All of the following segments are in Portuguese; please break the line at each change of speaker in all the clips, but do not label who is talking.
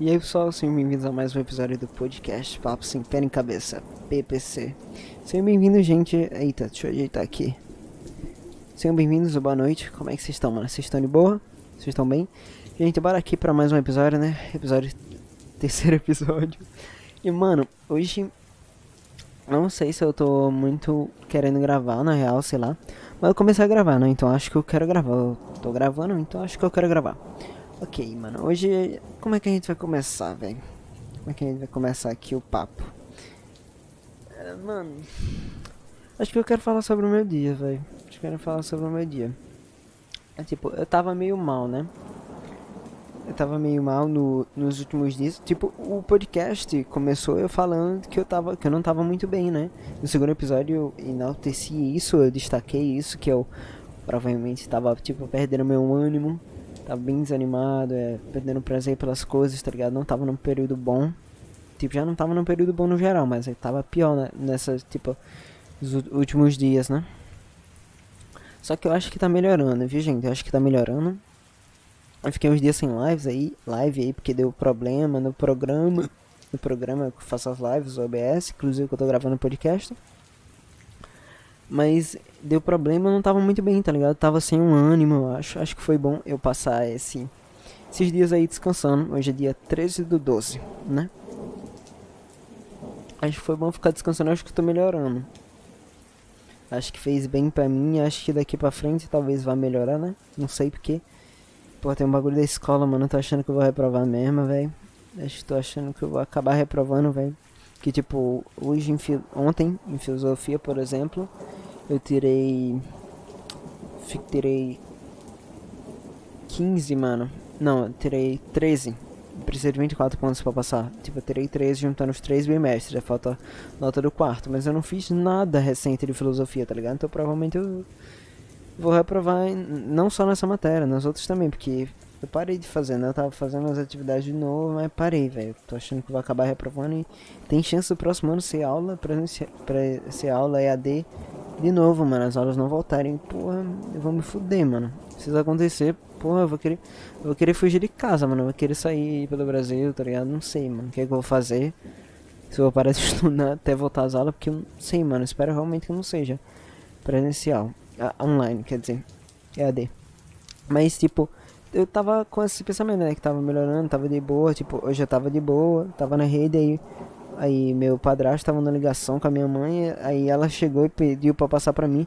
E aí pessoal, sejam bem-vindos a mais um episódio do podcast Papo Sem Pé em Cabeça, PPC. Sejam bem-vindos, gente. Eita, deixa eu ajeitar aqui. Sejam bem-vindos, boa noite. Como é que vocês estão, mano? Vocês estão de boa? Vocês estão bem? Gente, bora aqui pra mais um episódio, né? Episódio. Terceiro episódio. E, mano, hoje. Não sei se eu tô muito querendo gravar, na real, sei lá. Mas eu comecei a gravar, né? Então acho que eu quero gravar. Eu tô gravando, então acho que eu quero gravar. Ok, mano, hoje como é que a gente vai começar, velho? Como é que a gente vai começar aqui o papo? É, mano, acho que eu quero falar sobre o meu dia, velho. Acho que eu quero falar sobre o meu dia. É tipo, eu tava meio mal, né? Eu tava meio mal no, nos últimos dias. Tipo, o podcast começou eu falando que eu tava que eu não tava muito bem, né? No segundo episódio eu enalteci isso, eu destaquei isso que eu provavelmente tava tipo perdendo meu ânimo Tava bem desanimado, é, perdendo prazer pelas coisas, tá ligado? Não tava num período bom. Tipo, já não tava num período bom no geral, mas aí tava pior né? nessas, tipo, os últimos dias, né? Só que eu acho que tá melhorando, viu, gente? Eu acho que tá melhorando. Eu fiquei uns dias sem lives aí, live aí, porque deu problema no programa. No programa eu faço as lives, o OBS, inclusive que eu tô gravando podcast. Mas deu problema, eu não tava muito bem, tá ligado? tava sem um ânimo, eu acho. Acho que foi bom eu passar esse, esses dias aí descansando. Hoje é dia 13 do 12, né? Acho que foi bom ficar descansando, acho que tô melhorando. Acho que fez bem pra mim, acho que daqui pra frente talvez vá melhorar, né? Não sei porque. Pô, tem um bagulho da escola, mano. Tô achando que eu vou reprovar mesmo, velho. Acho que tô achando que eu vou acabar reprovando, velho. Que tipo, hoje, em ontem, em filosofia, por exemplo, eu tirei. Tirei 15, mano. Não, eu tirei 13. Precisa de 24 pontos pra passar. Tipo, eu tirei 13 juntando os 3 bimestres. Já falta nota do quarto. Mas eu não fiz nada recente de filosofia, tá ligado? Então provavelmente eu vou reprovar não só nessa matéria, nas outras também, porque eu parei de fazer, né? Eu tava fazendo as atividades de novo, mas parei, velho. Tô achando que vou acabar reprovando e tem chance do próximo ano ser aula presencial, ser aula EAD de novo, mano. As aulas não voltarem. Porra, eu vou me fuder, mano. Se isso acontecer, porra, eu vou querer. Eu vou querer fugir de casa, mano. Eu vou querer sair pelo Brasil, tá ligado? Não sei, mano. O que é que eu vou fazer? Se eu vou parar de estudar até voltar às aulas, porque eu não sei, mano. Espero realmente que não seja presencial. Ah, online, quer dizer. EAD. Mas, tipo eu tava com esse pensamento, né? Que tava melhorando, tava de boa, tipo, hoje eu tava de boa, tava na rede aí. Aí meu padrasto tava na ligação com a minha mãe, aí ela chegou e pediu pra passar pra mim.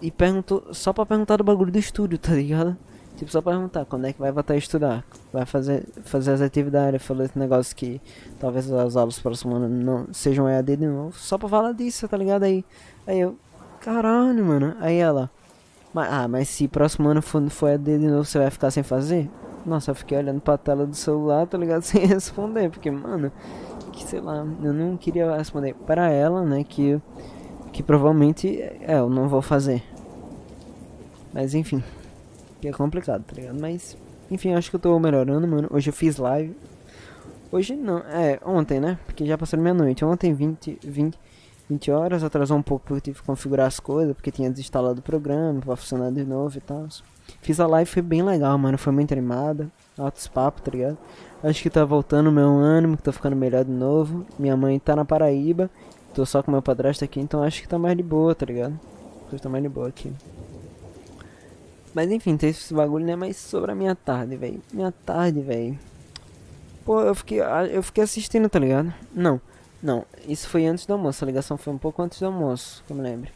E perguntou, só pra perguntar do bagulho do estúdio, tá ligado? Tipo, só pra perguntar quando é que vai voltar a estudar, vai fazer, fazer as atividades. Falou esse negócio que talvez as aulas próximo ano não sejam EAD de novo. Só pra falar disso, tá ligado? Aí, aí eu, caralho, mano. Aí ela, mas, ah, mas se próximo ano for, for EAD de novo, você vai ficar sem fazer? Nossa, eu fiquei olhando pra tela do celular, tá ligado? Sem responder, porque, mano, que sei lá, eu não queria responder para ela, né? Que, que provavelmente é, eu não vou fazer. Mas enfim, que é complicado, tá ligado? Mas, enfim, acho que eu tô melhorando, mano. Hoje eu fiz live. Hoje não, é, ontem, né? Porque já passou meia-noite. Ontem, 20, 20, 20 horas, atrasou um pouco porque eu tive que configurar as coisas, porque tinha desinstalado o programa pra funcionar de novo e tal. Fiz a live, foi bem legal, mano, foi muito animada, altos papos, tá ligado? Acho que tá voltando o meu ânimo, que tô ficando melhor de novo. Minha mãe tá na Paraíba, tô só com meu padrasto aqui, então acho que tá mais de boa, tá ligado? Que tá mais de boa aqui. Mas enfim, tem esse bagulho, né? Mas sobre a minha tarde, velho. Minha tarde, velho. Pô, eu fiquei, eu fiquei assistindo, tá ligado? Não. Não, isso foi antes do almoço. A ligação foi um pouco antes do almoço, que eu me lembro.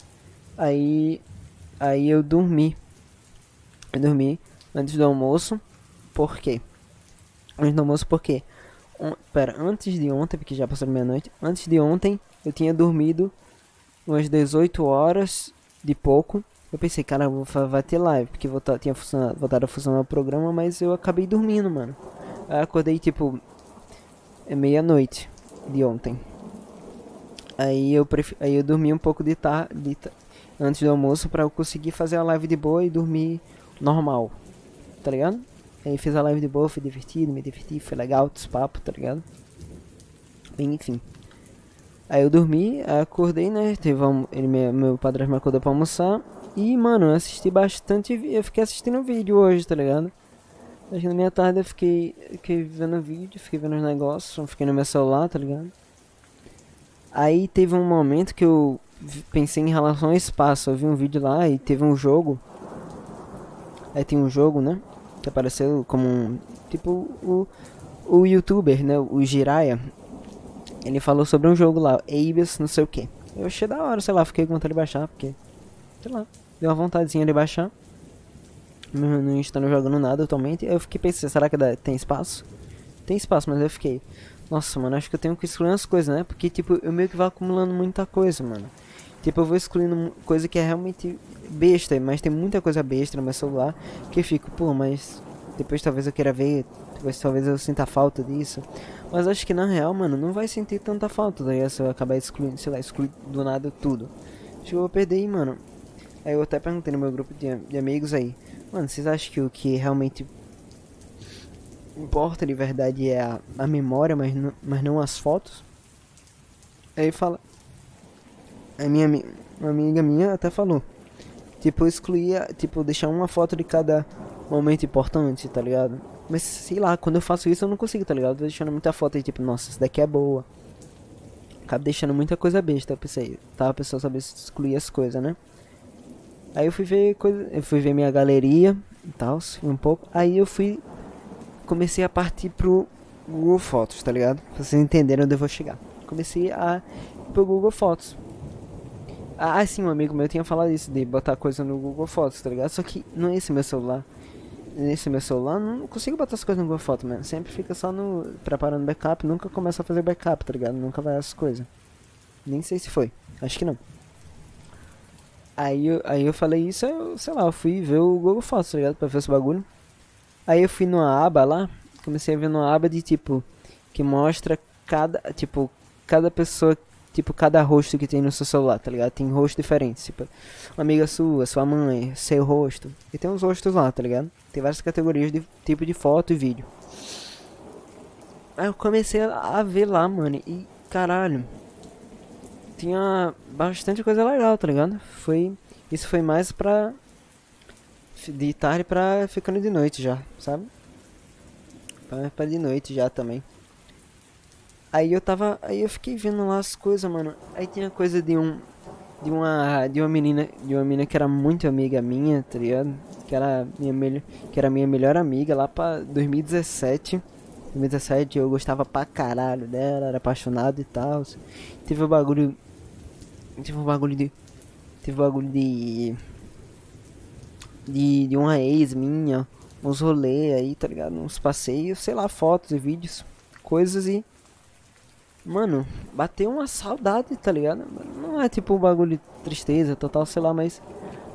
Aí. Aí eu dormi. Eu dormi antes do almoço. Por quê? Antes do almoço, por quê? Um, pera, antes de ontem, porque já passou meia-noite. Antes de ontem, eu tinha dormido umas 18 horas de pouco. Eu pensei, cara, vai ter live, porque tinha voltado a funcionar o programa, mas eu acabei dormindo, mano. Aí acordei tipo. É meia-noite de ontem. Aí eu, pref... aí eu dormi um pouco de tarde antes do almoço para eu conseguir fazer a live de boa e dormir normal. Tá ligado? Aí fiz a live de boa, foi divertido, me diverti, foi legal, os papos, tá ligado? Enfim. Aí eu dormi, acordei, né? Teve um, ele, meu, meu padre me acordou pra almoçar. E, mano, eu assisti bastante. Eu fiquei assistindo vídeo hoje, tá ligado? Que na minha tarde eu fiquei, fiquei vendo vídeo, fiquei vendo os negócios, fiquei no meu celular, tá ligado? Aí teve um momento que eu pensei em relação ao espaço. Eu vi um vídeo lá e teve um jogo. Aí tem um jogo, né? Que apareceu como um. Tipo o, o youtuber, né? O Jiraya. Ele falou sobre um jogo lá, Abyss, não sei o que. Eu achei da hora, sei lá, fiquei com vontade de baixar, porque. Sei lá, deu uma vontadezinha de baixar. Não estando jogando nada atualmente. Eu fiquei pensando, será que dá, tem espaço? Tem espaço, mas eu fiquei. Nossa, mano, acho que eu tenho que excluir as coisas, né? Porque, tipo, eu meio que vou acumulando muita coisa, mano. Tipo, eu vou excluindo coisa que é realmente besta, mas tem muita coisa besta no meu celular que eu fico, pô, mas depois talvez eu queira ver, depois talvez eu sinta falta disso. Mas acho que na real, mano, não vai sentir tanta falta, daí tá se eu acabar excluindo, sei lá, excluir do nada tudo. Acho que eu vou perder aí, mano. Aí eu até perguntei no meu grupo de, de amigos aí, mano, vocês acham que o que realmente importa de verdade é a, a memória, mas não, mas não as fotos. Aí fala. A minha uma amiga minha até falou. Tipo, excluir, tipo, deixar uma foto de cada momento importante, tá ligado? Mas sei lá, quando eu faço isso eu não consigo, tá ligado? Eu tô deixando muita foto aí, tipo, nossa, essa daqui é boa. Acabo deixando muita coisa besta, eu pensei, tá? A pessoa saber excluir as coisas, né? Aí eu fui ver coisa, eu fui ver minha galeria e tal, um pouco. Aí eu fui comecei a partir pro Google Fotos, tá ligado? Vocês entenderem onde eu vou chegar. Comecei a ir pro Google Fotos. Ah, sim, um amigo meu tinha falado isso, de botar coisa no Google Fotos, tá ligado? Só que não é esse meu celular. Nesse meu celular, não consigo botar as coisas no Google Fotos, mano. Sempre fica só no. preparando backup, nunca começa a fazer backup, tá ligado? Nunca vai essas coisas. Nem sei se foi. Acho que não. Aí eu, aí eu falei isso, eu, sei lá, eu fui ver o Google Fotos, tá ligado? Pra ver esse bagulho. Aí eu fui numa aba lá, comecei a ver numa aba de tipo que mostra cada, tipo, cada pessoa, tipo, cada rosto que tem no seu celular, tá ligado? Tem rostos diferentes, tipo, uma amiga sua, sua mãe, seu rosto. E tem uns rostos lá, tá ligado? Tem várias categorias de tipo de foto e vídeo. Aí eu comecei a ver lá, mano, e caralho. Tinha bastante coisa legal, tá ligado? Foi isso foi mais pra de tarde pra ficando de noite já, sabe? Pra, de noite já também. Aí eu tava. Aí eu fiquei vendo lá as coisas, mano. Aí tinha coisa de um. De uma. De uma menina. De uma menina que era muito amiga minha, tá ligado? Que era minha melhor. Que era minha melhor amiga lá pra 2017. 2017 eu gostava pra caralho dela, era apaixonado e tal. Teve um bagulho. Teve um bagulho de. Teve um bagulho de de, de uma ex minha, uns rolês aí, tá ligado? Uns passeios, sei lá, fotos e vídeos, coisas e. Mano, bateu uma saudade, tá ligado? Não é tipo um bagulho de tristeza total, sei lá, mas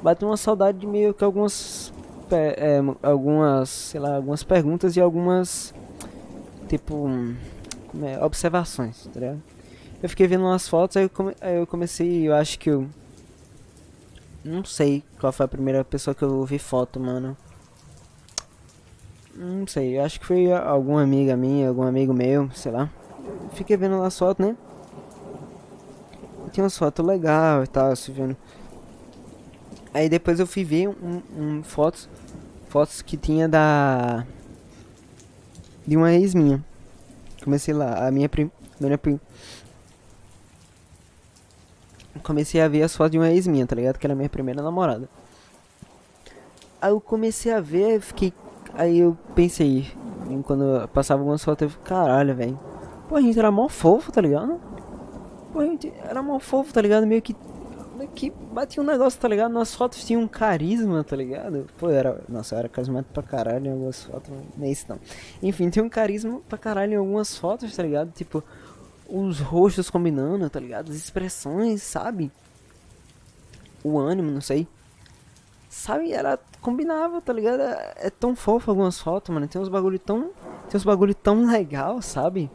bateu uma saudade de meio que algumas. É, algumas, sei lá, algumas perguntas e algumas. Tipo. É, observações, tá ligado? Eu fiquei vendo umas fotos, aí eu, come, aí eu comecei, eu acho que eu não sei qual foi a primeira pessoa que eu vi foto, mano. Não sei, acho que foi alguma amiga minha, algum amigo meu, sei lá. Fiquei vendo lá as fotos, né? Tinha umas fotos legais e tal, se vendo. Aí depois eu fui ver um, um, fotos, fotos que tinha da de uma ex minha. Comecei lá, a minha primeira comecei a ver as fotos de uma ex minha, tá ligado? Que era minha primeira namorada. Aí eu comecei a ver, fiquei. Aí eu pensei, quando eu passava algumas fotos, eu fiquei, caralho, velho. Pô, a gente era mó fofo, tá ligado? Pô, a gente era mó fofo, tá ligado? Meio que. Meio que batia um negócio, tá ligado? Nas fotos tinha um carisma, tá ligado? Pô, era. Nossa, eu era carismático pra caralho em algumas fotos, é isso não. Enfim, tinha um carisma pra caralho em algumas fotos, tá ligado? Tipo os rostos combinando, tá ligado? As expressões, sabe? O ânimo, não sei. Sabe, era combinava, tá ligado? É, é tão fofo algumas fotos, mano. Tem uns bagulho tão, tem uns bagulho tão legal, sabe?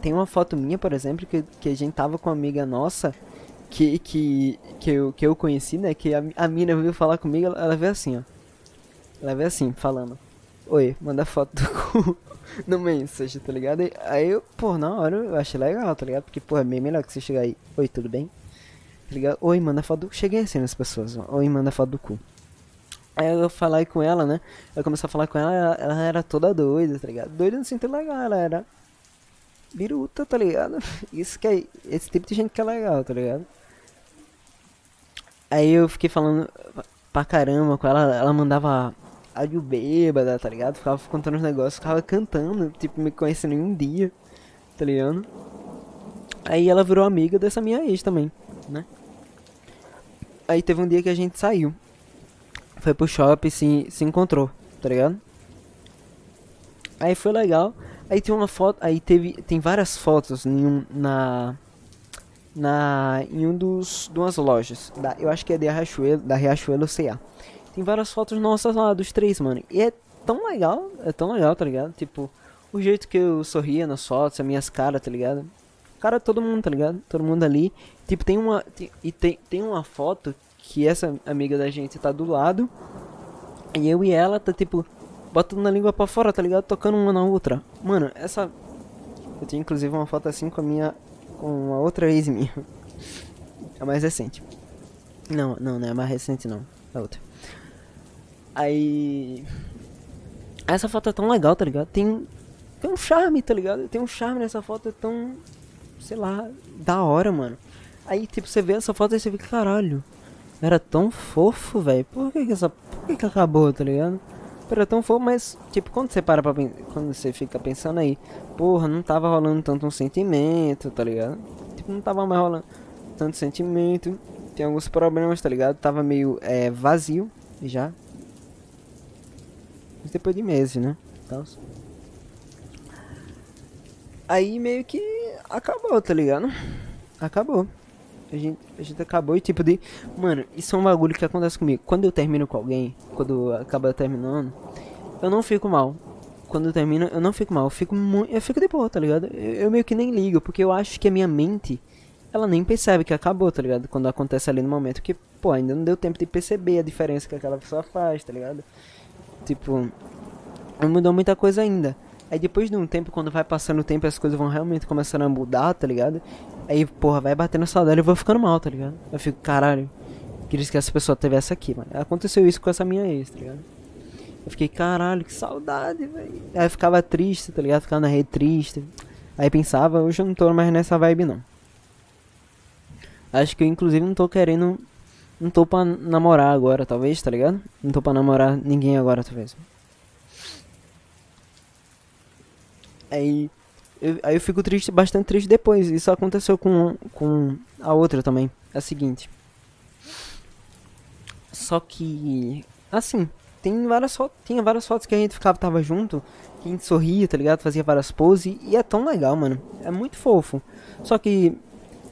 Tem uma foto minha, por exemplo, que, que a gente tava com uma amiga nossa que que que eu, que eu conheci, né? Que a, a mina veio falar comigo, ela, ela veio assim, ó. Ela veio assim, falando: "Oi, manda foto do cu" no message, tá ligado? Aí eu, pô, na hora eu achei legal, tá ligado? Porque, pô, é bem melhor que você chegar aí, oi, tudo bem? Tá ligado? Oi, manda foto do... Cheguei assim nas pessoas, oi, manda foto do cu. Aí eu falei com ela, né? Eu comecei a falar com ela, ela, ela era toda doida, tá ligado? Doida no sentido legal, ela era biruta, tá ligado? Isso que é. Esse tipo de gente que é legal, tá ligado? Aí eu fiquei falando pra caramba com ela, ela mandava áudio bêbada, tá ligado? Ficava contando os negócios, ficava cantando, tipo, me conhecendo em um dia, tá ligado? Aí ela virou amiga dessa minha ex também, né? Aí teve um dia que a gente saiu foi pro shopping, se, se encontrou, tá ligado? Aí foi legal. Aí tem uma foto, aí teve, tem várias fotos em um, na na em um dos duas lojas, da, eu acho que é da Riachuelo, da Riachuelo CA. Tem várias fotos nossas lá dos três, mano. E é tão legal, é tão legal, tá ligado? Tipo, o jeito que eu sorria nas fotos, as minhas caras, tá ligado? Cara, todo mundo, tá ligado? Todo mundo ali. Tipo, tem uma tem, e tem tem uma foto que essa amiga da gente tá do lado. E eu e ela tá tipo botando a língua pra fora, tá ligado? Tocando uma na outra. Mano, essa. Eu tenho inclusive uma foto assim com a minha. com a outra ex minha. É mais recente. Não, não, não é mais recente não. É outra. Aí. Essa foto é tão legal, tá ligado? Tem. Tem um charme, tá ligado? Tem um charme nessa foto, tão. Sei lá, da hora, mano. Aí, tipo, você vê essa foto e você fica, caralho. Era tão fofo, velho. Por que que essa... Por que que acabou, tá ligado? Era tão fofo, mas, tipo, quando você para pra... Quando você fica pensando aí... Porra, não tava rolando tanto um sentimento, tá ligado? Tipo, não tava mais rolando tanto sentimento. Tem alguns problemas, tá ligado? Tava meio é, vazio já. Mas depois de meses, né? Então, aí meio que acabou, tá ligado? Acabou. A gente, a gente acabou e tipo de. Mano, isso é um bagulho que acontece comigo. Quando eu termino com alguém, quando acaba terminando, eu não fico mal. Quando eu termino, eu não fico mal. Eu fico muito. Eu fico de boa, tá ligado? Eu, eu, meio que nem ligo, porque eu acho que a minha mente. Ela nem percebe que acabou, tá ligado? Quando acontece ali no momento. Porque, pô, ainda não deu tempo de perceber a diferença que aquela pessoa faz, tá ligado? Tipo. Não mudou muita coisa ainda. Aí depois de um tempo, quando vai passando o tempo, as coisas vão realmente começando a mudar, tá ligado? Aí, porra, vai batendo saudade e eu vou ficando mal, tá ligado? Eu fico, caralho, queria que essa pessoa tivesse aqui, mano. Aconteceu isso com essa minha ex, tá ligado? Eu fiquei, caralho, que saudade, velho. Aí eu ficava triste, tá ligado? Ficava na rede triste. Aí pensava, hoje eu não tô mais nessa vibe, não. Acho que eu, inclusive, não tô querendo. Não tô pra namorar agora, talvez, tá ligado? Não tô pra namorar ninguém agora, talvez. Aí eu, aí eu fico triste, bastante triste depois. Isso aconteceu com, com a outra também. É a seguinte. Só que. Assim, tem várias fotos. Tinha várias fotos que a gente ficava, tava junto. Que a gente sorria, tá ligado? Fazia várias poses. E é tão legal, mano. É muito fofo. Só que.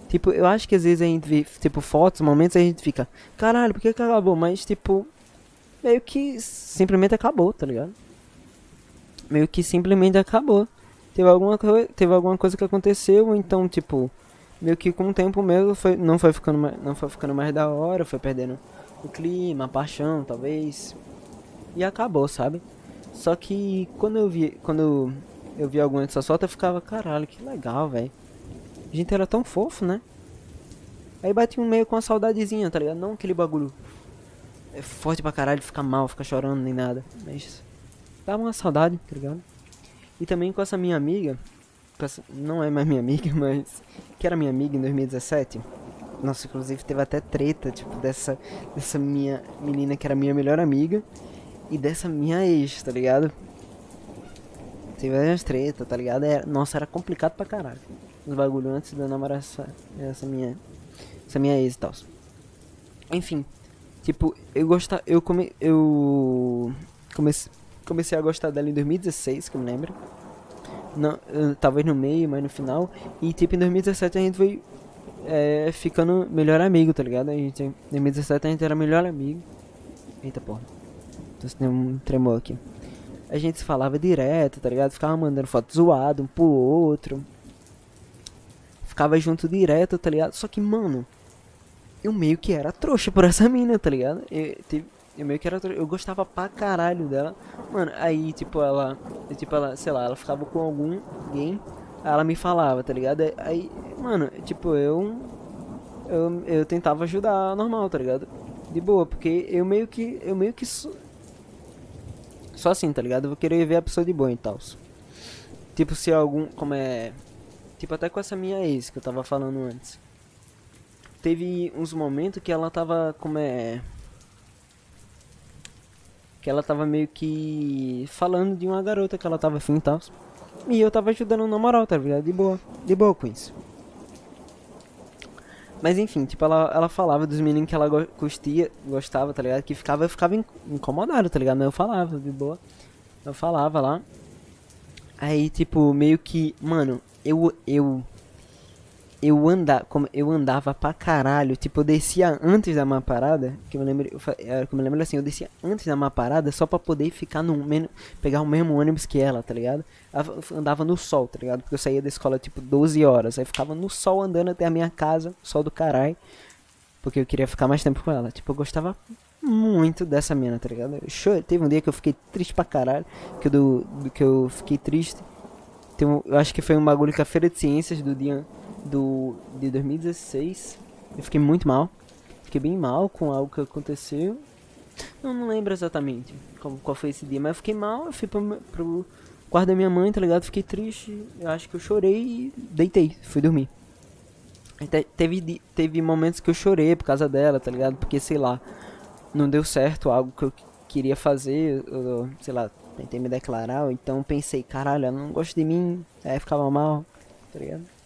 Tipo, eu acho que às vezes a gente vê, tipo, fotos, momentos, a gente fica, caralho, por que, que acabou? Mas, tipo, meio que simplesmente acabou, tá ligado? Meio que simplesmente acabou teve alguma, teve alguma coisa que aconteceu, então, tipo, meio que com o tempo mesmo foi, não, foi ficando mais, não foi ficando mais da hora, foi perdendo o clima, a paixão, talvez. E acabou, sabe? Só que quando eu vi, quando eu vi alguma dessas fotos, eu ficava, caralho, que legal, velho. A gente era tão fofo, né? Aí bati um meio com uma saudadezinha, tá ligado? Não aquele bagulho é forte pra caralho, ficar mal, ficar chorando nem nada. Mas dava uma saudade, tá ligado? E também com essa minha amiga, essa, não é mais minha amiga, mas que era minha amiga em 2017. Nossa, inclusive teve até treta, tipo, dessa, dessa minha menina que era minha melhor amiga e dessa minha ex, tá ligado? Teve várias tretas, tá ligado? Era, nossa, era complicado pra caralho. Os bagulho antes de eu namorar essa, essa minha. Essa minha ex e tal. Enfim, tipo, eu gostava. Eu come. Eu. Comecei comecei a gostar dela em 2016, que eu me lembro. Não, talvez no meio, mas no final. E tipo, em 2017 a gente foi é, ficando melhor amigo, tá ligado? A gente, em 2017 a gente era melhor amigo. Eita porra. Tô sentindo um tremor aqui. A gente se falava direto, tá ligado? Ficava mandando foto zoado um pro outro. Ficava junto direto, tá ligado? Só que, mano, eu meio que era trouxa por essa mina, tá ligado? Eu, tipo, eu meio que era. Eu gostava pra caralho dela. Mano, aí, tipo, ela. Tipo, ela, sei lá, ela ficava com algum alguém. Ela me falava, tá ligado? Aí, mano, tipo, eu. Eu, eu tentava ajudar normal, tá ligado? De boa, porque eu meio que. Eu meio que. Sou, só assim, tá ligado? Eu vou querer ver a pessoa de boa e tal. Tipo, se algum. Como é. Tipo, até com essa minha ex que eu tava falando antes. Teve uns momentos que ela tava. Como é. Que ela tava meio que. Falando de uma garota que ela tava afim e tal. E eu tava ajudando na moral, tá ligado? De boa. De boa com isso. Mas enfim, tipo, ela, ela falava dos meninos que ela go gostava, tá ligado? Que ficava, eu ficava incomodado, tá ligado? Mas eu falava, de boa. Eu falava lá. Aí, tipo, meio que, mano, eu eu eu anda, como eu andava pra caralho, tipo, eu descia antes da uma parada, que eu me lembro, eu, que eu me lembro assim, eu descia antes da uma parada só pra poder ficar no mesmo, pegar o mesmo ônibus que ela, tá ligado? Eu andava no sol, tá ligado? Porque eu saía da escola tipo 12 horas, aí ficava no sol andando até a minha casa, sol do caralho, porque eu queria ficar mais tempo com ela. Tipo, eu gostava muito dessa mina, tá ligado? Eu teve um dia que eu fiquei triste pra caralho, que eu, do, do que eu fiquei triste. Tem um, eu acho que foi um bagulho com a Feira de Ciências do dia do, de 2016. Eu fiquei muito mal. Fiquei bem mal com algo que aconteceu. Eu não lembro exatamente como, qual foi esse dia, mas eu fiquei mal. Eu fui pro, pro quarto da minha mãe, tá ligado? Fiquei triste. Eu acho que eu chorei e deitei. Fui dormir. Te, teve, teve momentos que eu chorei por causa dela, tá ligado? Porque, sei lá, não deu certo algo que eu queria fazer. Eu, sei lá, tentei me declarar. Então pensei, caralho, ela não gosta de mim. Aí ficava mal, tá ligado?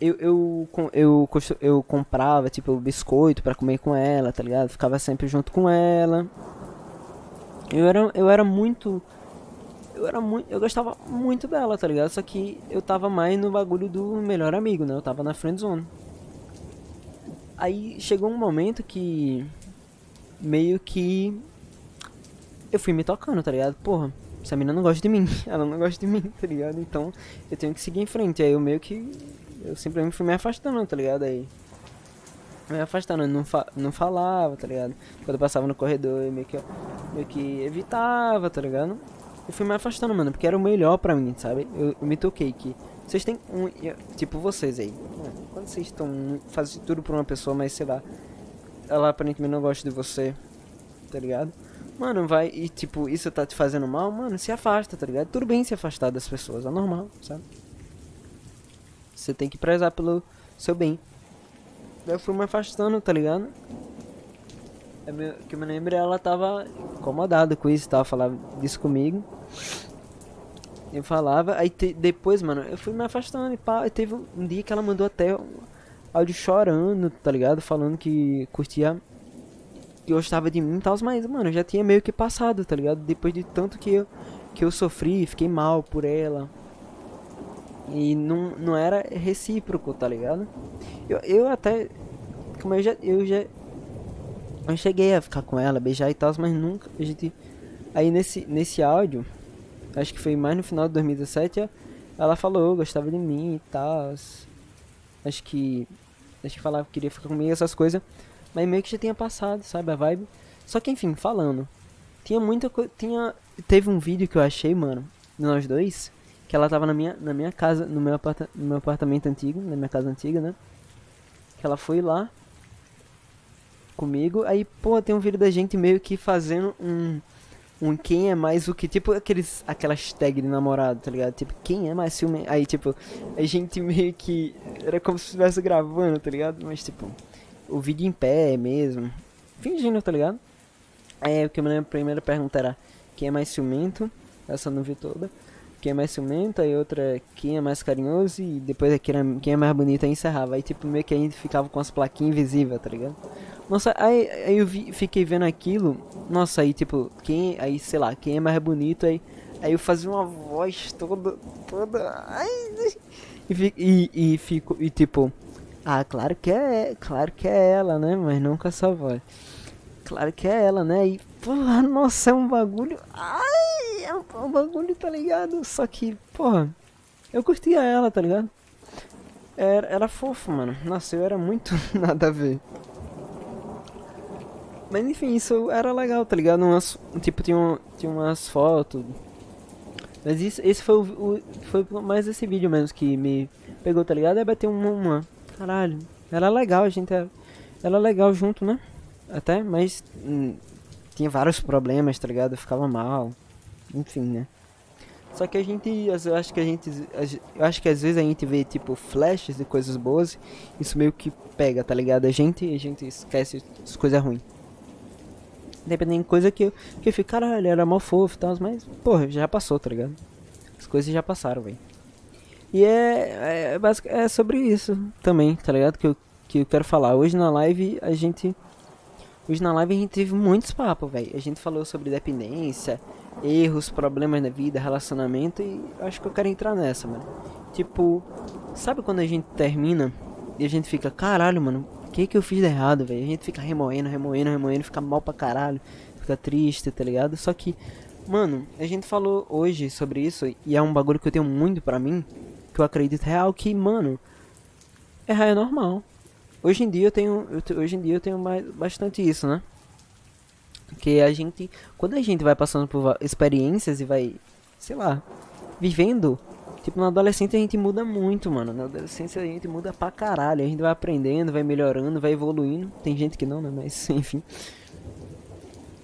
eu, eu, eu, eu comprava, tipo, biscoito para comer com ela, tá ligado? Ficava sempre junto com ela. Eu era, eu era muito. Eu era muito. Eu gostava muito dela, tá ligado? Só que eu tava mais no bagulho do melhor amigo, né? Eu tava na friend zone. Aí chegou um momento que. Meio que. Eu fui me tocando, tá ligado? Porra, essa menina não gosta de mim. Ela não gosta de mim, tá ligado? Então eu tenho que seguir em frente. Aí eu meio que eu simplesmente fui me afastando, tá ligado? Aí. Me afastando, não, fa não falava, tá ligado? Quando eu passava no corredor, eu meio que, meio que evitava, tá ligado? Eu fui me afastando, mano, porque era o melhor pra mim, sabe? Eu, eu me toquei que. Vocês têm um. Tipo, vocês aí. Quando vocês estão. Fazem tudo por uma pessoa, mas sei lá. Ela aparentemente não gosta de você, tá ligado? Mano, vai. E tipo, isso tá te fazendo mal, mano, se afasta, tá ligado? Tudo bem se afastar das pessoas, é normal, sabe? Você tem que prezar pelo seu bem. Eu fui me afastando, tá ligado? É que eu me lembro, ela tava incomodada com isso, tava falando disso comigo. Eu falava, aí te, depois, mano, eu fui me afastando e pá. E teve um dia que ela mandou até um áudio chorando, tá ligado? Falando que curtia, gostava de mim e tal, mas, mano, já tinha meio que passado, tá ligado? Depois de tanto que eu, que eu sofri, fiquei mal por ela. E não, não era recíproco, tá ligado? Eu, eu até. Como eu já. Eu já. Eu cheguei a ficar com ela, beijar e tal, mas nunca. A gente. Aí nesse, nesse áudio, acho que foi mais no final de 2017, ela falou, gostava de mim e tal. Acho que. Acho que falava que queria ficar comigo, essas coisas. Mas meio que já tinha passado, sabe? A vibe. Só que enfim, falando. Tinha muita coisa. Tinha. Teve um vídeo que eu achei, mano, nós dois que ela tava na minha, na minha casa, no meu, aparta, no meu apartamento antigo, na minha casa antiga, né? Que ela foi lá comigo, aí, pô, tem um vídeo da gente meio que fazendo um um quem é mais o que, tipo aqueles aquelas tags de namorado, tá ligado? Tipo, quem é mais filme? Aí, tipo, a gente meio que era como se estivesse gravando, tá ligado? Mas tipo, o vídeo em pé mesmo, fingindo, tá ligado? É, o que eu me lembro, a primeira pergunta era quem é mais ciumento? Essa eu não vi toda quem é mais ciumento, e outra quem é mais carinhoso, e depois quem é, quem é mais bonito, aí encerrava. Aí, tipo, meio que a gente ficava com as plaquinhas invisíveis, tá ligado? Nossa, aí, aí eu vi, fiquei vendo aquilo, nossa, aí, tipo, quem, aí, sei lá, quem é mais bonito, aí, aí eu fazia uma voz toda, toda, ai, e, e, e fico, e tipo, ah, claro que é, claro que é ela, né, mas não com essa voz. Claro que é ela, né, e, porra, nossa, é um bagulho, ai, é um, um bagulho, tá ligado? Só que, porra, eu curtia ela, tá ligado? Era, era fofo, mano. Nossa, eu era muito nada a ver. Mas enfim, isso era legal, tá ligado? Umas, tipo, tinha, um, tinha umas fotos. Mas isso, esse foi o, o, Foi mais esse vídeo mesmo que me pegou, tá ligado? É bater uma, uma. Caralho. Era legal, a gente era, era legal junto, né? até, mas hum, tinha vários problemas, tá ligado? Eu ficava mal. Enfim, né? Só que a gente, eu acho que a gente, eu acho que às vezes a gente vê tipo flashes de coisas boas, isso meio que pega, tá ligado? A gente, a gente esquece as coisas ruins. Dependendo de coisa que, que eu fico, caralho, era mal fofo e tal, mas, porra, já passou, tá ligado? As coisas já passaram, velho. E é, é, é sobre isso também, tá ligado? Que eu, que eu quero falar. Hoje na live a gente. Hoje na live a gente teve muitos papos, velho. A gente falou sobre dependência, erros, problemas na vida, relacionamento e acho que eu quero entrar nessa, mano. Tipo, sabe quando a gente termina e a gente fica, caralho, mano, o que que eu fiz de errado, velho? A gente fica remoendo, remoendo, remoendo, fica mal pra caralho, fica triste, tá ligado? Só que, mano, a gente falou hoje sobre isso e é um bagulho que eu tenho muito pra mim, que eu acredito real que, mano, errar é normal. Hoje em dia eu tenho, eu, hoje em dia eu tenho mais, bastante isso, né? Que a gente, quando a gente vai passando por experiências e vai, sei lá, vivendo, tipo, na adolescência a gente muda muito, mano. Na adolescência a gente muda pra caralho. A gente vai aprendendo, vai melhorando, vai evoluindo. Tem gente que não, né? Mas, enfim.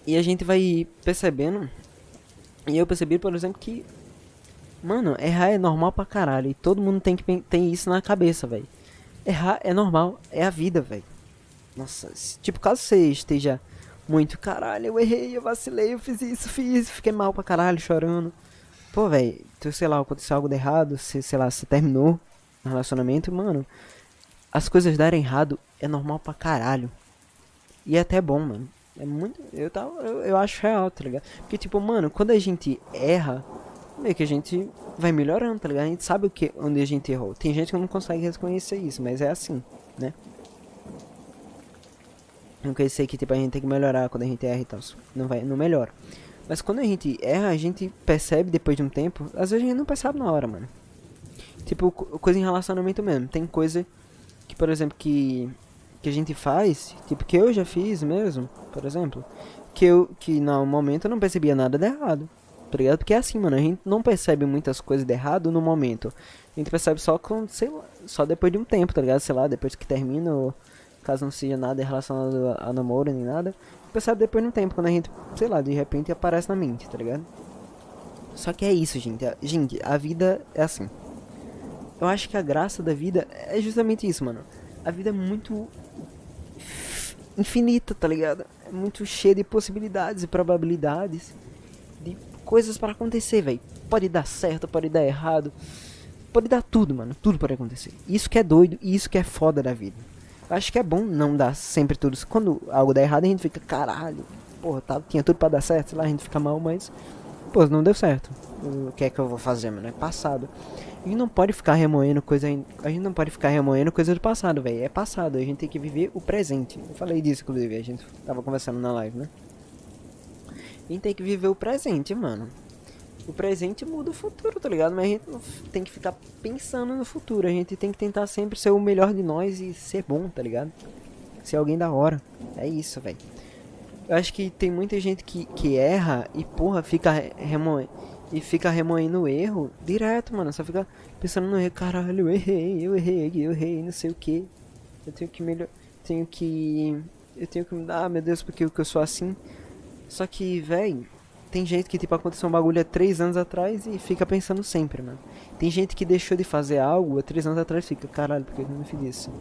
E a gente vai percebendo. E eu percebi, por exemplo, que. Mano, errar é normal pra caralho. E todo mundo tem que ter isso na cabeça, velho. Errar é normal. É a vida, velho. Nossa, tipo, caso você esteja muito, caralho, eu errei, eu vacilei, eu fiz isso, fiz, fiquei mal pra caralho, chorando. Pô, velho, tu, sei lá, aconteceu algo de errado, se, sei lá, se terminou um relacionamento, mano, as coisas darem errado é normal pra caralho. E é até bom, mano. É muito. Eu, tava, eu, eu acho real, tá ligado? Porque, tipo, mano, quando a gente erra, meio que a gente vai melhorando, tá ligado? A gente sabe o que, onde a gente errou. Tem gente que não consegue reconhecer isso, mas é assim, né? Nunca sei que tipo, a gente tem que melhorar quando a gente erra e tal. Não, vai, não melhora. Mas quando a gente erra, a gente percebe depois de um tempo. Às vezes a gente não percebe na hora, mano. Tipo, coisa em relacionamento mesmo. Tem coisa que, por exemplo, que, que a gente faz, tipo, que eu já fiz mesmo, por exemplo. Que eu, que no momento eu não percebia nada de errado. Tá ligado? Porque é assim, mano, a gente não percebe muitas coisas de errado no momento. A gente percebe só com, sei lá, só depois de um tempo, tá ligado? Sei lá, depois que termina ou caso não seja nada relacionado a, a namoro nem nada, percebe depois no tempo, quando a gente, sei lá, de repente aparece na mente, tá ligado? Só que é isso, gente. A, gente, a vida é assim. Eu acho que a graça da vida é justamente isso, mano. A vida é muito infinita, tá ligado? É muito cheia de possibilidades e probabilidades de coisas para acontecer, velho. Pode dar certo, pode dar errado. Pode dar tudo, mano. Tudo pode acontecer. Isso que é doido e isso que é foda da vida. Acho que é bom não dar sempre tudo. Quando algo dá errado, a gente fica, caralho, porra, tá, tinha tudo pra dar certo, sei lá, a gente fica mal, mas, pô, não deu certo. O que é que eu vou fazer, mano? É passado. Gente não pode ficar remoendo coisa. A gente não pode ficar remoendo coisa do passado, velho. É passado. A gente tem que viver o presente. Eu falei disso, inclusive. A gente tava conversando na live, né? A gente tem que viver o presente, mano o presente muda o futuro, tá ligado? Mas a gente não tem que ficar pensando no futuro. A gente tem que tentar sempre ser o melhor de nós e ser bom, tá ligado? Ser alguém da hora. É isso, velho. Eu acho que tem muita gente que, que erra e, porra, fica remoendo. E fica remoendo o erro direto, mano. Só fica pensando no erro. Caralho, eu errei, eu errei, eu errei, não sei o que. Eu tenho que melhor. Tenho que. Eu tenho que mudar, ah, meu Deus, porque eu sou assim. Só que, velho tem gente que, tipo, aconteceu um bagulho há três anos atrás e fica pensando sempre, mano. Tem gente que deixou de fazer algo há três anos atrás e fica, caralho, por que eu não fiz isso?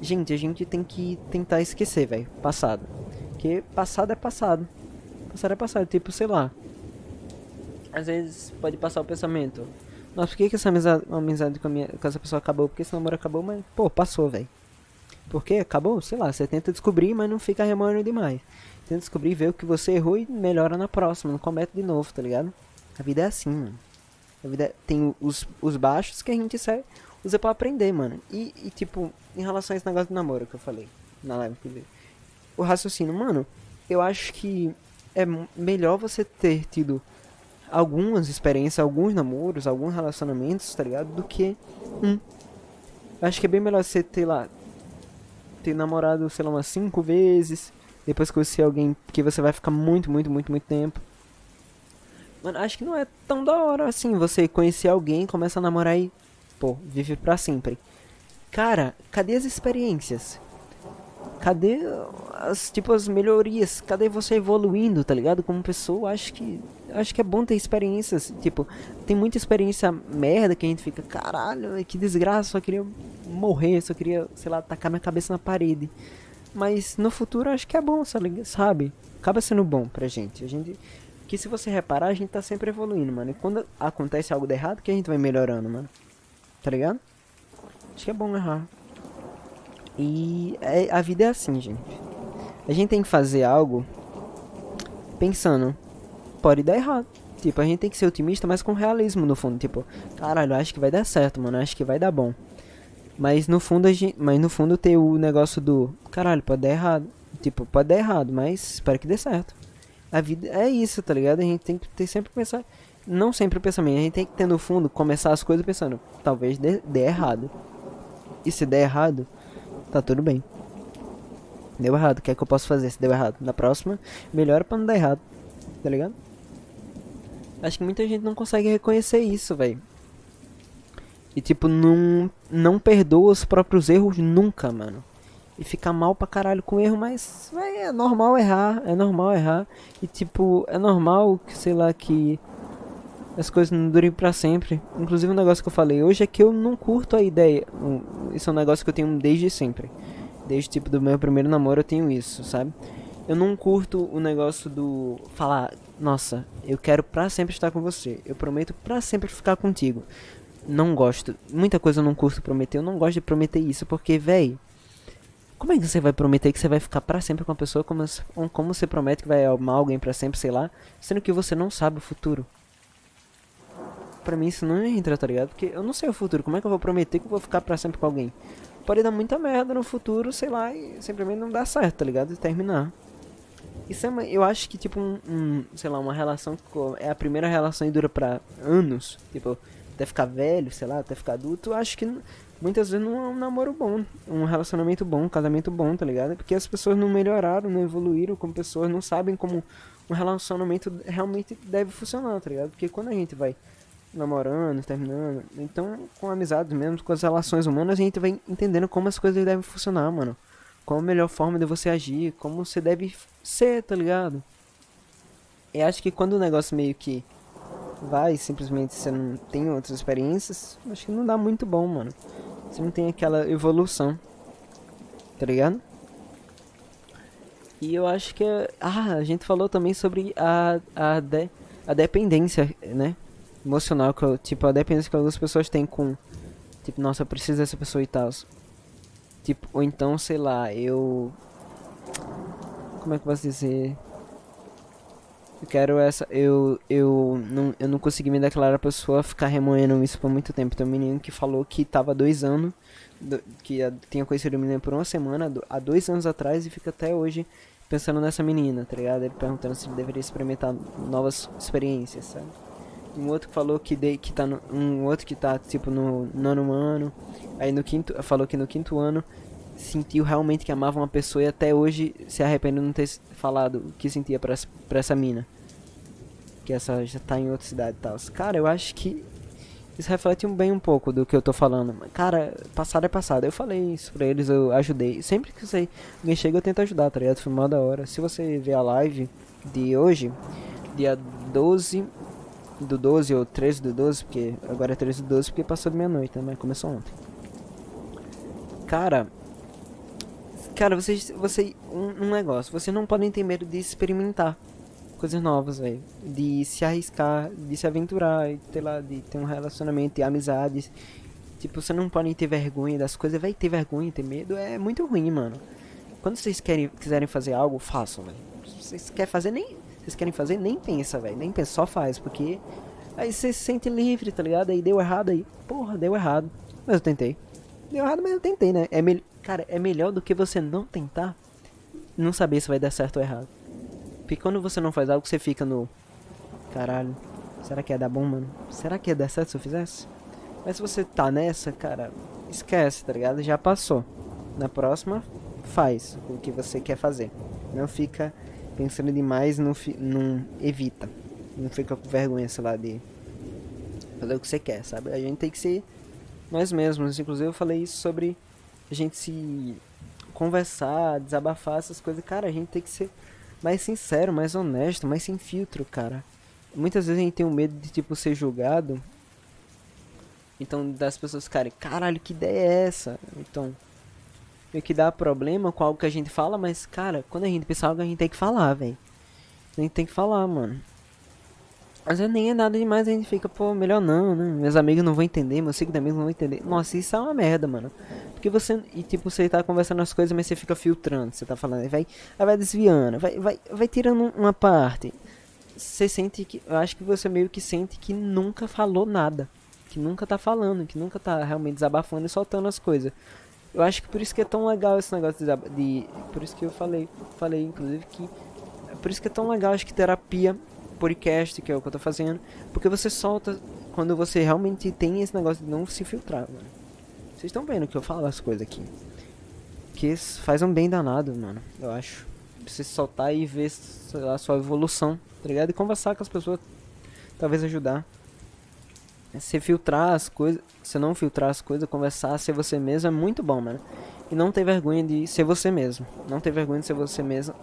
Gente, a gente tem que tentar esquecer, velho, passado. Porque passado é passado. Passado é passado, tipo, sei lá. Às vezes pode passar o pensamento. Nossa, por que, que essa amizade, amizade com, minha, com essa pessoa acabou? Porque esse namoro acabou, mas, pô, passou, velho. Por que acabou? Sei lá, você tenta descobrir, mas não fica remoendo demais. Tenta descobrir, ver o que você errou e melhora na próxima. Não comete de novo, tá ligado? A vida é assim, mano. A vida é, tem os, os baixos que a gente sai, usa pra aprender, mano. E, e, tipo, em relação a esse negócio do namoro que eu falei na live O raciocínio, mano, eu acho que é melhor você ter tido algumas experiências, alguns namoros, alguns relacionamentos, tá ligado? Do que um. Eu acho que é bem melhor você ter lá. Ter namorado, sei lá, umas cinco vezes depois conhecer alguém que você vai ficar muito, muito, muito, muito tempo. Mano, acho que não é tão da hora assim você conhecer alguém, começa a namorar e, pô, vive pra sempre. Cara, cadê as experiências? Cadê as, tipo, as melhorias? Cadê você evoluindo, tá ligado? Como pessoa, acho que acho que é bom ter experiências, tipo, tem muita experiência merda que a gente fica, caralho, que desgraça, só queria morrer, só queria, sei lá, tacar minha cabeça na parede. Mas no futuro acho que é bom, sabe? Acaba sendo bom pra gente. A gente que se você reparar, a gente tá sempre evoluindo, mano. E quando acontece algo de errado, que a gente vai melhorando, mano. Tá ligado? Acho que é bom errar. E é, a vida é assim, gente. A gente tem que fazer algo pensando, pode dar errado. Tipo, a gente tem que ser otimista, mas com realismo no fundo. Tipo, caralho, acho que vai dar certo, mano. Acho que vai dar bom. Mas no fundo, a gente, mas no fundo tem o negócio do, caralho, pode dar errado. Tipo, pode dar errado, mas espero que dê certo. A vida é isso, tá ligado? A gente tem que ter sempre pensar, não sempre o pensamento, a gente tem que ter no fundo começar as coisas pensando, talvez dê, dê errado. E se der errado, tá tudo bem. Deu errado, o que é que eu posso fazer se deu errado? Na próxima, melhor pra não dar errado. Tá ligado? Acho que muita gente não consegue reconhecer isso, velho. E tipo, não, não perdoa os próprios erros nunca, mano. E fica mal pra caralho com erro, mas é normal errar, é normal errar. E tipo, é normal que, sei lá, que as coisas não durem para sempre. Inclusive um negócio que eu falei hoje é que eu não curto a ideia. Isso é um negócio que eu tenho desde sempre. Desde tipo do meu primeiro namoro eu tenho isso, sabe? Eu não curto o negócio do falar, nossa, eu quero pra sempre estar com você. Eu prometo pra sempre ficar contigo. Não gosto. Muita coisa eu não curto prometer. Eu não gosto de prometer isso porque, véi, como é que você vai prometer que você vai ficar para sempre com a pessoa como, como você promete que vai amar alguém para sempre, sei lá, sendo que você não sabe o futuro? Pra mim isso não entra, tá ligado? Porque eu não sei o futuro, como é que eu vou prometer que eu vou ficar para sempre com alguém? Pode dar muita merda no futuro, sei lá, e simplesmente não dá certo, tá ligado? E terminar. Isso é uma, eu acho que tipo um, um, sei lá, uma relação que é a primeira relação e dura pra anos, tipo, até ficar velho, sei lá, até ficar adulto, eu acho que muitas vezes não é um namoro bom, um relacionamento bom, um casamento bom, tá ligado? Porque as pessoas não melhoraram, não evoluíram como pessoas, não sabem como um relacionamento realmente deve funcionar, tá ligado? Porque quando a gente vai namorando, terminando. Então, com amizades mesmo, com as relações humanas, a gente vai entendendo como as coisas devem funcionar, mano. Qual a melhor forma de você agir, como você deve ser, tá ligado? E acho que quando o negócio meio que vai, simplesmente você não tem outras experiências, acho que não dá muito bom, mano. Você não tem aquela evolução, tá ligado? E eu acho que. Ah, a gente falou também sobre a, a, de, a dependência, né? emocional, que eu, tipo, a dependência que algumas pessoas têm com, tipo, nossa, eu preciso dessa pessoa e tal. Tipo, ou então, sei lá, eu. Como é que eu posso dizer? Eu quero essa. Eu, eu, não, eu não consegui me declarar pessoa ficar remoendo isso por muito tempo. Tem um menino que falou que tava dois anos. Do, que tinha conhecido a menina por uma semana, do, há dois anos atrás, e fica até hoje pensando nessa menina, tá ligado? Ele perguntando se ele deveria experimentar novas experiências, sabe? um outro falou que, de, que tá no, um outro que tá tipo no nono ano, aí no quinto, falou que no quinto ano sentiu realmente que amava uma pessoa e até hoje se arrepende de não ter falado o que sentia pra, pra essa mina. Que essa já tá em outra cidade e tal. Cara, eu acho que isso reflete bem um pouco do que eu tô falando. Cara, passado é passado. Eu falei isso pra eles, eu ajudei. Sempre que você, alguém chega, eu tento ajudar, tá ligado? Foi da hora. Se você ver a live de hoje, dia 12 do 12 ou 13 do 12, porque agora é 13 do 12 porque passou de meia-noite, né? Mas começou ontem. Cara, cara, vocês, você um, um negócio, vocês não podem ter medo de experimentar coisas novas, velho, de se arriscar, de se aventurar, sei lá, de ter um relacionamento, de amizades. Tipo, você não pode ter vergonha das coisas, vai ter vergonha, ter medo, é muito ruim, mano. Quando vocês querem, quiserem fazer algo, façam, velho. Vocês querem fazer, nem vocês querem fazer, nem pensa, velho. Nem pensa, só faz, porque aí você se sente livre, tá ligado? Aí deu errado aí. Porra, deu errado. Mas eu tentei. Deu errado, mas eu tentei, né? É me... Cara, é melhor do que você não tentar não saber se vai dar certo ou errado. Porque quando você não faz algo, você fica no. Caralho, será que ia dar bom, mano? Será que ia dar certo se eu fizesse? Mas se você tá nessa, cara, esquece, tá ligado? Já passou. Na próxima, faz o que você quer fazer. Não fica pensando demais, não, não evita. Não fica com vergonha, sei lá, de fazer o que você quer, sabe? A gente tem que ser nós mesmos. Inclusive eu falei isso sobre a gente se conversar, desabafar essas coisas. Cara, a gente tem que ser mais sincero, mais honesto, mais sem filtro, cara. Muitas vezes a gente tem um medo de, tipo, ser julgado. Então, das pessoas ficarem, caralho, que ideia é essa? Então, meio que dá problema com algo que a gente fala, mas, cara, quando a gente pensa algo, a gente tem que falar, velho. A gente tem que falar, mano. Vezes nem é nada demais, a gente fica, pô, melhor não, né? Meus amigos não vão entender, meus amigos não vão entender. Nossa, isso é uma merda, mano. Porque você, e tipo, você tá conversando as coisas, mas você fica filtrando, você tá falando, vai, vai desviando, vai, vai, vai tirando uma parte. Você sente que, eu acho que você meio que sente que nunca falou nada. Que nunca tá falando, que nunca tá realmente desabafando e soltando as coisas. Eu acho que por isso que é tão legal esse negócio de, de por isso que eu falei, falei inclusive que por isso que é tão legal acho que terapia podcast, que é o que eu tô fazendo, porque você solta quando você realmente tem esse negócio de não se filtrar, mano. Vocês estão vendo que eu falo as coisas aqui. Que faz um bem danado, mano, eu acho. Você soltar e ver, lá, a sua evolução, tá ligado? E conversar com as pessoas, talvez ajudar. Você filtrar as coisas, você não filtrar as coisas, conversar, ser você mesmo é muito bom, mano. E não ter vergonha de ser você mesmo. Não ter vergonha de ser você mesmo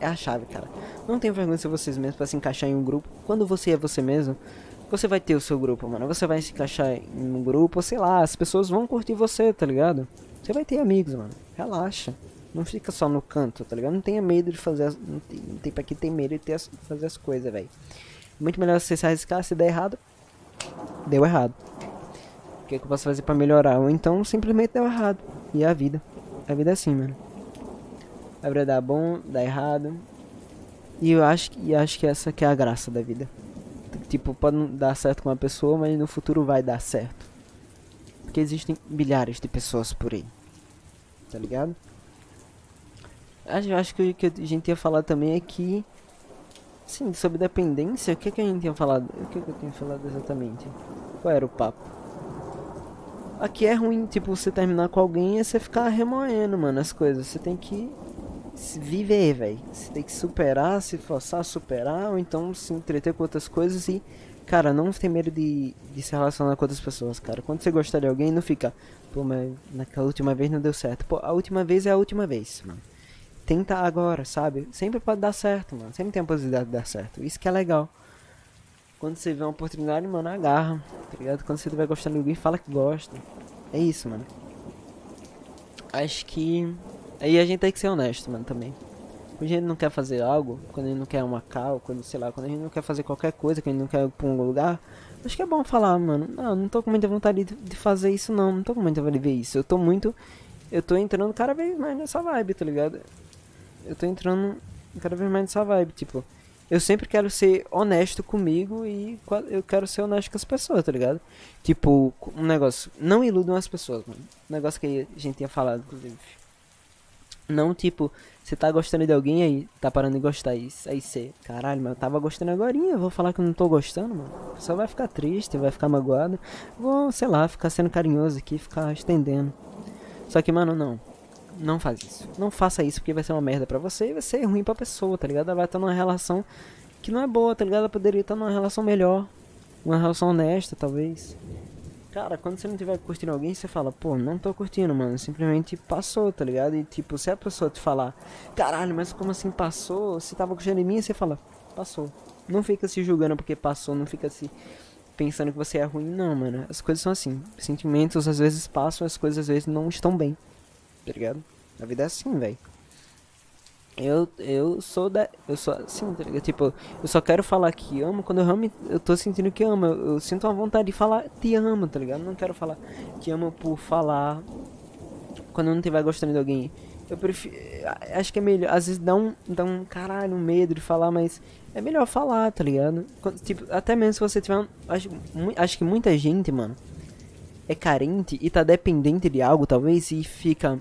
é a chave, cara. Não tenha vergonha de ser vocês mesmos para se encaixar em um grupo. Quando você é você mesmo, você vai ter o seu grupo, mano. Você vai se encaixar em um grupo, sei lá, as pessoas vão curtir você, tá ligado? Você vai ter amigos, mano. Relaxa. Não fica só no canto, tá ligado? Não tenha medo de fazer as... Não tem, não tem pra que ter medo de ter as... fazer as coisas, velho. Muito melhor você se arriscar, se der errado, deu errado. O que, é que eu posso fazer para melhorar? Ou então simplesmente deu errado. E é a vida. A vida é assim, mano. Vai dar bom, dar errado. E eu acho, e acho que essa que é a graça da vida. Tipo, pode não dar certo com uma pessoa, mas no futuro vai dar certo. Porque existem milhares de pessoas por aí. Tá ligado? Acho, acho que o que a gente ia falar também é que. Sim, sobre dependência, o que, que a gente tinha falado? O que, que eu tinha falado exatamente? Qual era o papo? Aqui é ruim, tipo, você terminar com alguém e você ficar remoendo, mano, as coisas. Você tem que viver, velho. Você tem que superar, se forçar a superar, ou então se entreter com outras coisas e, cara, não ter medo de, de se relacionar com outras pessoas, cara. Quando você gostar de alguém, não fica, pô, mas naquela última vez não deu certo. Pô, a última vez é a última vez, mano. Tenta agora, sabe? Sempre pode dar certo, mano. Sempre tem a possibilidade de dar certo. Isso que é legal. Quando você vê uma oportunidade, mano, agarra, tá ligado? Quando você estiver gostando de alguém, fala que gosta. É isso, mano. Acho que Aí a gente tem que ser honesto, mano, também. Quando a gente não quer fazer algo, quando a gente não quer uma cal, quando, sei lá, quando a gente não quer fazer qualquer coisa, quando a gente não quer ir pra um lugar, acho que é bom falar, mano, não, não tô com muita vontade de, de fazer isso não, não tô com muita vontade de ver isso. Eu tô muito, eu tô entrando cada vez mais nessa vibe, tá ligado? Eu tô entrando cada vez mais nessa vibe, tipo, eu sempre quero ser honesto comigo e eu quero ser honesto com as pessoas, tá ligado? Tipo, um negócio, não iludam as pessoas, mano. Um negócio que a gente tinha falado, inclusive. Não, tipo, você tá gostando de alguém aí, tá parando de gostar isso. Aí você, caralho, mas eu tava gostando agora, eu vou falar que eu não tô gostando, mano. Só vai ficar triste, vai ficar magoado. Vou, sei lá, ficar sendo carinhoso aqui, ficar estendendo. Só que, mano, não. Não faz isso. Não faça isso porque vai ser uma merda pra você e vai ser ruim pra pessoa, tá ligado? Ela vai estar numa relação que não é boa, tá ligado? Ela poderia estar numa relação melhor. Uma relação honesta, talvez. Cara, quando você não tiver curtindo alguém, você fala, pô, não tô curtindo, mano. Simplesmente passou, tá ligado? E tipo, se a pessoa te falar, caralho, mas como assim passou? Se tava curtindo em mim, você fala, passou. Não fica se julgando porque passou, não fica se pensando que você é ruim, não, mano. As coisas são assim. Sentimentos às vezes passam, as coisas às vezes não estão bem. Tá ligado? A vida é assim, velho. Eu, eu sou da. Eu sou assim, tá? Tipo, eu só quero falar que amo quando eu amo, eu tô sentindo que amo. Eu, eu, sinto uma vontade de falar te amo, tá ligado? Não quero falar que amo por falar quando eu não estiver gostando de alguém. Eu prefiro. Acho que é melhor. Às vezes dá um, dá um caralho, um medo de falar, mas é melhor falar, tá ligado? Tipo, até mesmo se você tiver. Acho, acho que muita gente, mano, é carente e tá dependente de algo, talvez, e fica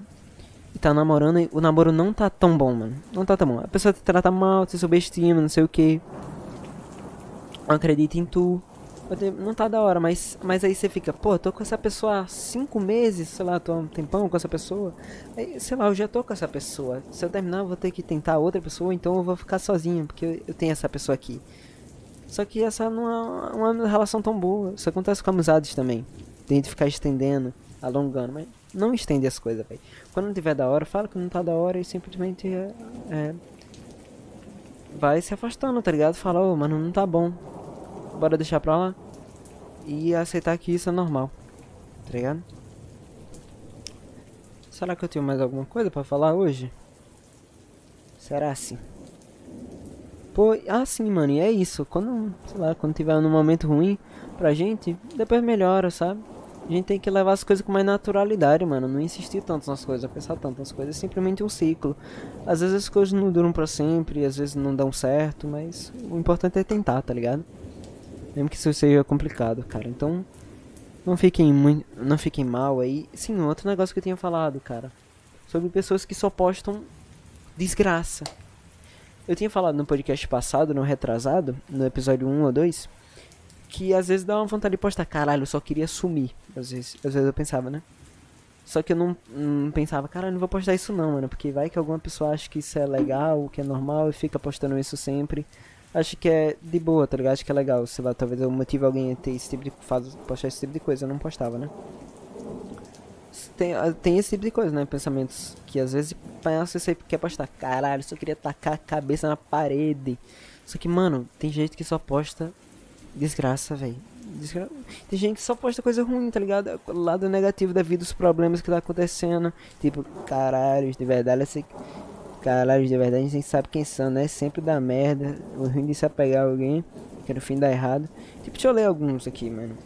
tá namorando o namoro não tá tão bom, mano. Não tá tão bom. A pessoa te trata mal, te subestima, não sei o que. Acredita em tu. Não tá da hora, mas, mas aí você fica, pô, tô com essa pessoa há cinco meses, sei lá, tô há um tempão com essa pessoa. Aí, sei lá, eu já tô com essa pessoa. Se eu terminar, eu vou ter que tentar outra pessoa, então eu vou ficar sozinho, porque eu, eu tenho essa pessoa aqui. Só que essa não é uma relação tão boa. Isso acontece com amizades também. Tem de ficar estendendo, alongando, mas Não estende as coisas, velho. Quando não tiver da hora, fala que não tá da hora e simplesmente é, é vai se afastando, tá ligado? Fala, ô, oh, mano, não tá bom. Bora deixar pra lá. E aceitar que isso é normal. Tá ligado? Será que eu tenho mais alguma coisa pra falar hoje? Será assim? Pô, ah sim, mano, e é isso. Quando, sei lá, quando tiver num momento ruim pra gente, depois melhora, sabe? A gente tem que levar as coisas com mais naturalidade, mano. Não insistir tanto nas coisas, pensar tanto nas coisas. É simplesmente um ciclo. Às vezes as coisas não duram pra sempre, às vezes não dão certo, mas o importante é tentar, tá ligado? Mesmo que isso seja complicado, cara. Então, não fiquem muito, não fiquem mal aí. Sim, outro negócio que eu tinha falado, cara, sobre pessoas que só postam desgraça. Eu tinha falado no podcast passado, no retrasado, no episódio 1 ou 2, que às vezes dá uma vontade de postar, caralho, eu só queria sumir. Às vezes, às vezes eu pensava, né? Só que eu não, não pensava, caralho, não vou postar isso não, mano. Porque vai que alguma pessoa acha que isso é legal, que é normal e fica postando isso sempre. Acho que é de boa, tá ligado? Acho que é legal. Sei lá, talvez eu motive alguém a ter esse tipo de faz, postar esse tipo de coisa. Eu não postava, né? Tem, ah, tem esse tipo de coisa, né? Pensamentos que às vezes você sempre quer postar. Caralho, só queria tacar a cabeça na parede. Só que, mano, tem gente que só posta Desgraça, velho. Tem gente que só posta coisa ruim, tá ligado? Lado negativo da vida, os problemas que tá acontecendo. Tipo, caralho, de verdade, esse. Caralho, de verdade, a gente sabe quem são, né? Sempre dá merda. O ruim de se apegar a alguém, que no fim dá errado. Tipo, deixa eu ler alguns aqui, mano.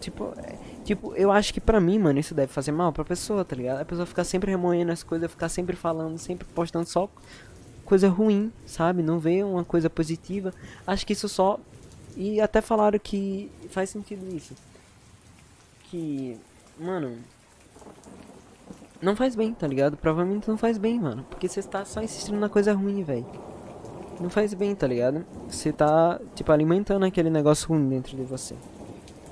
Tipo, é, tipo, eu acho que pra mim, mano, isso deve fazer mal pra pessoa, tá ligado? A pessoa ficar sempre remoendo as coisas, ficar sempre falando, sempre postando só coisa ruim, sabe? Não vê uma coisa positiva. Acho que isso só e até falaram que faz sentido isso. Que, mano, não faz bem, tá ligado? Provavelmente não faz bem, mano. Porque você está só insistindo na coisa ruim, velho. Não faz bem, tá ligado? Você tá, tipo, alimentando aquele negócio ruim dentro de você.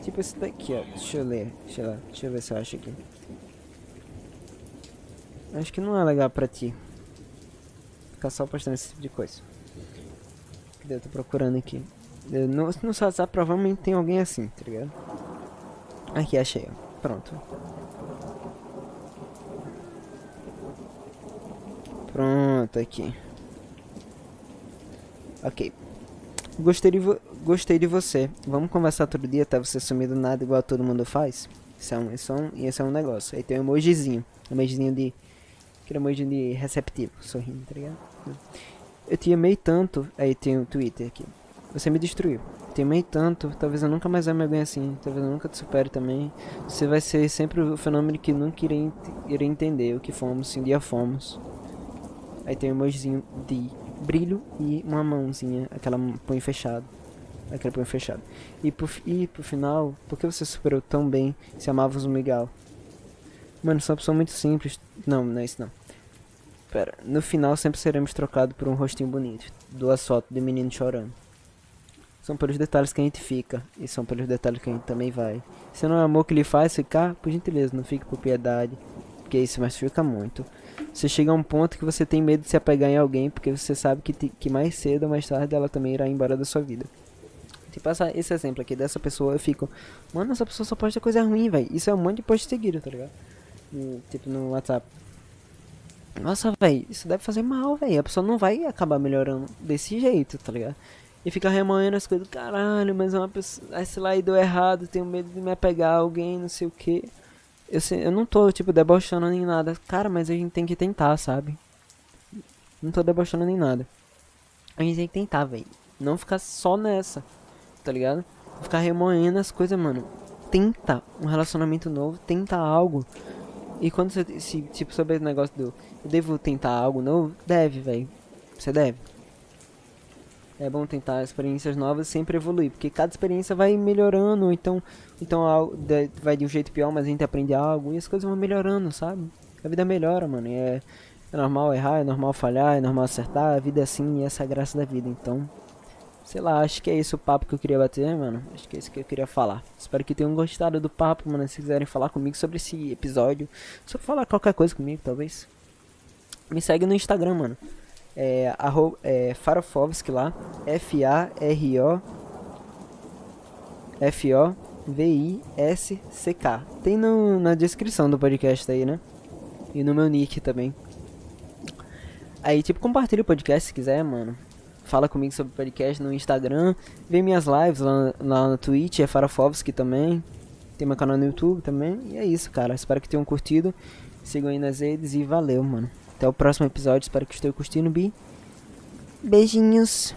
Tipo esse daqui, ó. Deixa eu ler. Deixa eu, deixa eu ver se eu acho aqui. Acho que não é legal pra ti. Ficar só postando esse tipo de coisa. Cadê? Eu tô procurando aqui. No, no WhatsApp provavelmente tem alguém assim, tá ligado? Aqui, achei, ó. Pronto. Pronto, aqui. Ok. Gostei de, gostei de você. Vamos conversar todo dia até você sumir do nada igual todo mundo faz? Isso é um, isso é um, esse é um negócio. Aí tem um emojizinho. Um emojizinho de... Aquele emoji de receptivo, sorrindo, tá ligado? Eu te amei tanto. Aí tem o um Twitter aqui. Você me destruiu. Te amei tanto, talvez eu nunca mais ame alguém assim, talvez eu nunca te supere também. Você vai ser sempre o fenômeno que nunca irei, irei entender o que fomos, se um dia fomos. Aí tem um emojizinho de brilho e uma mãozinha, aquela punho fechado. Aquele punho fechado. E pro, e pro final, por que você superou tão bem se amavas o Miguel? Mano, sou uma pessoa muito simples. Não, não é isso não. Pera, no final sempre seremos trocados por um rostinho bonito. Duas fotos de menino chorando. São pelos detalhes que a gente fica. E são pelos detalhes que a gente também vai. Se não é amor que lhe faz ficar, por gentileza, não fique por piedade. Porque isso machuca muito. Você chega a um ponto que você tem medo de se apegar em alguém. Porque você sabe que, te, que mais cedo ou mais tarde ela também irá embora da sua vida. Tipo, esse exemplo aqui dessa pessoa, eu fico... Mano, essa pessoa só posta coisa ruim, velho. Isso é um monte de post seguido, tá ligado? E, tipo, no WhatsApp. Nossa, velho, isso deve fazer mal, velho. A pessoa não vai acabar melhorando desse jeito, tá ligado? E fica remoendo as coisas, caralho, mas uma pessoa, sei lá, e deu errado, tenho medo de me apegar a alguém, não sei o que. Eu, eu não tô, tipo, debochando nem nada. Cara, mas a gente tem que tentar, sabe? Não tô debochando nem nada. A gente tem que tentar, velho. Não ficar só nessa, tá ligado? Ficar remoendo as coisas, mano. Tenta um relacionamento novo, tenta algo. E quando você, se, tipo, sobre o negócio do eu devo tentar algo novo, deve, velho. Você deve é bom tentar experiências novas sempre evoluir, porque cada experiência vai melhorando, então, então vai de um jeito pior, mas a gente aprende algo e as coisas vão melhorando, sabe? A vida melhora, mano, é, é normal errar, é normal falhar, é normal acertar, a vida é assim e essa é a graça da vida, então, sei lá, acho que é esse o papo que eu queria bater, mano, acho que é isso que eu queria falar. Espero que tenham gostado do papo, mano, se quiserem falar comigo sobre esse episódio, só falar qualquer coisa comigo, talvez. Me segue no Instagram, mano é, arro, é Farofovski lá, F-A-R-O F-O V-I-S-C-K. Tem no, na descrição do podcast aí, né? E no meu nick também. Aí, tipo, compartilha o podcast se quiser, mano. Fala comigo sobre o podcast no Instagram. Vê minhas lives lá, lá no Twitch, é Farafovski também. Tem meu canal no YouTube também. E é isso, cara. Espero que tenham curtido. Sigam aí nas redes e valeu, mano. Até o próximo episódio. Espero que estejam curtindo, Bi. Beijinhos.